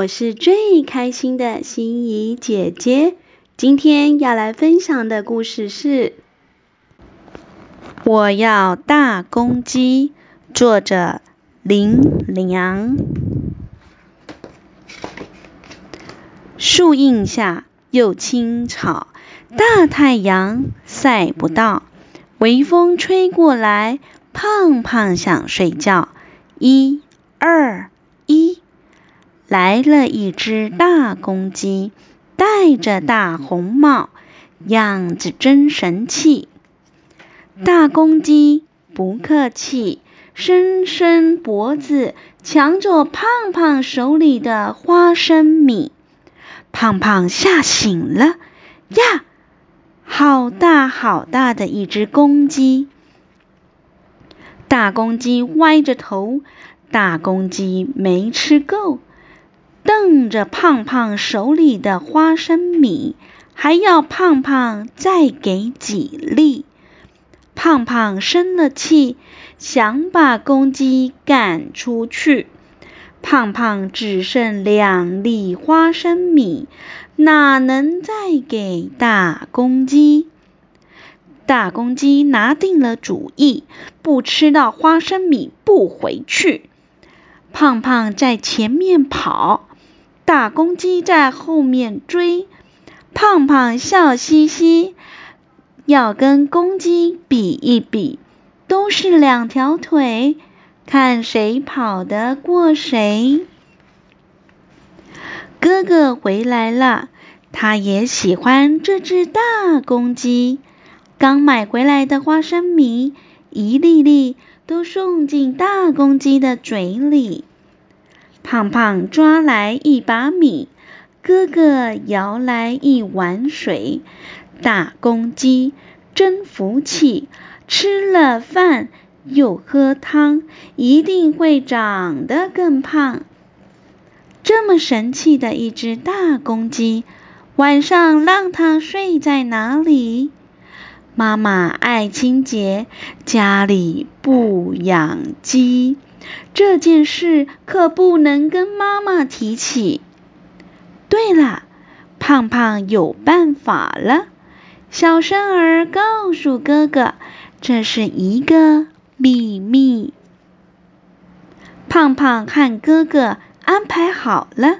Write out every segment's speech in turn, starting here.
我是最开心的心怡姐姐。今天要来分享的故事是：我要大公鸡。作者林良。树荫下又青草，大太阳晒不到，微风吹过来，胖胖想睡觉。一、二、来了一只大公鸡，戴着大红帽，样子真神气。大公鸡不客气，伸伸脖子，抢走胖胖手里的花生米。胖胖吓醒了，呀，好大好大的一只公鸡！大公鸡歪着头，大公鸡没吃够，瞪着胖胖手里的花生米，还要胖胖再给几粒。胖胖生了气，想把公鸡赶出去。胖胖只剩两粒花生米，哪能再给大公鸡？大公鸡拿定了主意，不吃到花生米不回去。胖胖在前面跑，大公鸡在后面追。胖胖笑嘻嘻，要跟公鸡比一比，都是两条腿，看谁跑得过谁。哥哥回来了，他也喜欢这只大公鸡。刚买回来的花生米，一粒粒都送进大公鸡的嘴里。胖胖抓来一把米，哥哥舀来一碗水。大公鸡真福气，吃了饭又喝汤，一定会长得更胖。这么神气的一只大公鸡，晚上让它睡在哪里？妈妈爱清洁，家里不养鸡，这件事可不能跟妈妈提起。对了，胖胖有办法了。小声儿告诉哥哥，这是一个秘密。胖胖和哥哥安排好了，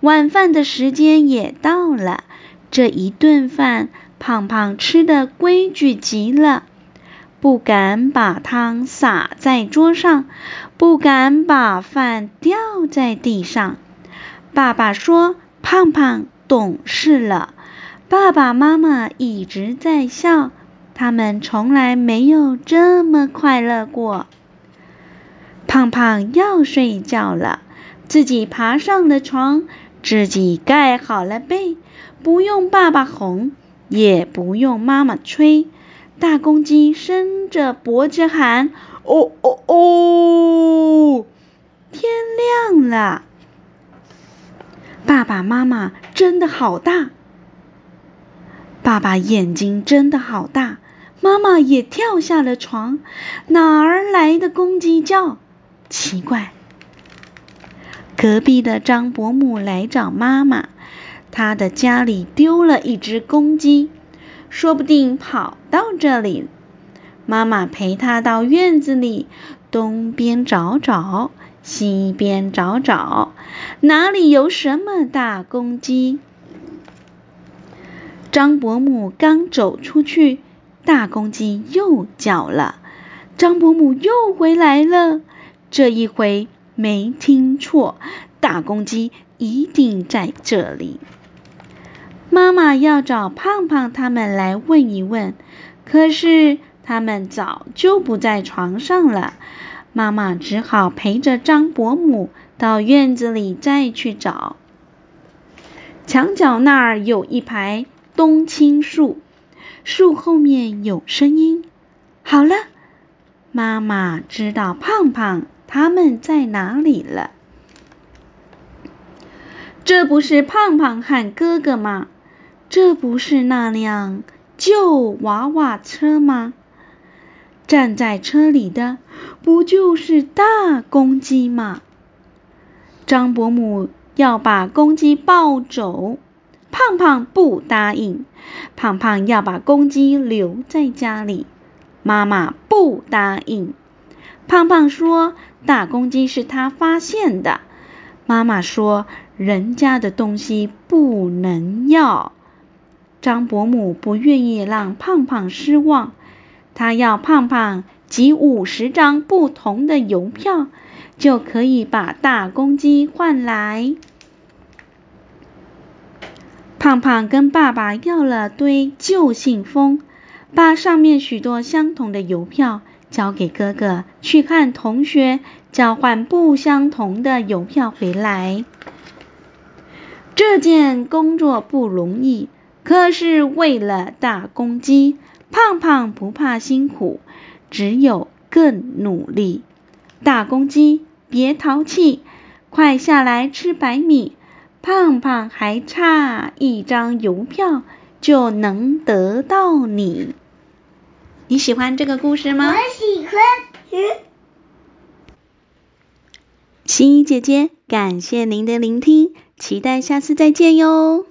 晚饭的时间也到了。这一顿饭，胖胖吃的规矩极了，不敢把汤洒在桌上，不敢把饭掉在地上。爸爸说：“胖胖懂事了。”爸爸妈妈一直在笑，他们从来没有这么快乐过。胖胖要睡觉了，自己爬上了床，自己盖好了被，不用爸爸哄。也不用妈妈催，大公鸡伸着脖子喊：“哦哦哦！”天亮了，爸爸妈妈真的好大，爸爸眼睛真的好大，妈妈也跳下了床。哪儿来的公鸡叫？奇怪！隔壁的张伯母来找妈妈。她的家里丢了一只公鸡，说不定跑到这里。妈妈陪他到院子里，东边找找，西边找找，哪里有什么大公鸡？张伯母刚走出去，大公鸡又叫了。张伯母又回来了，这一回没听错，大公鸡一定在这里。妈妈要找胖胖他们来问一问，可是他们早就不在床上了。妈妈只好陪着张伯母到院子里再去找。墙角那儿有一排冬青树，树后面有声音。好了，妈妈知道胖胖他们在哪里了。这不是胖胖和哥哥吗？这不是那辆旧娃娃车吗？站在车里的不就是大公鸡吗？张伯母要把公鸡抱走。胖胖不答应，胖胖要把公鸡留在家里。妈妈不答应，胖胖说大公鸡是他发现的。妈妈说人家的东西不能要。张伯母不愿意让胖胖失望，她要胖胖集五十张不同的邮票，就可以把大公鸡换来。胖胖跟爸爸要了堆旧信封，把上面许多相同的邮票交给哥哥，去看同学交换不相同的邮票回来。这件工作不容易，可是为了大公鸡，胖胖不怕辛苦，只有更努力。大公鸡，别淘气，快下来吃白米。胖胖还差一张邮票就能得到你。你喜欢这个故事吗？我喜欢。嗯。欣怡姐姐，感谢您的聆听，期待下次再见哟。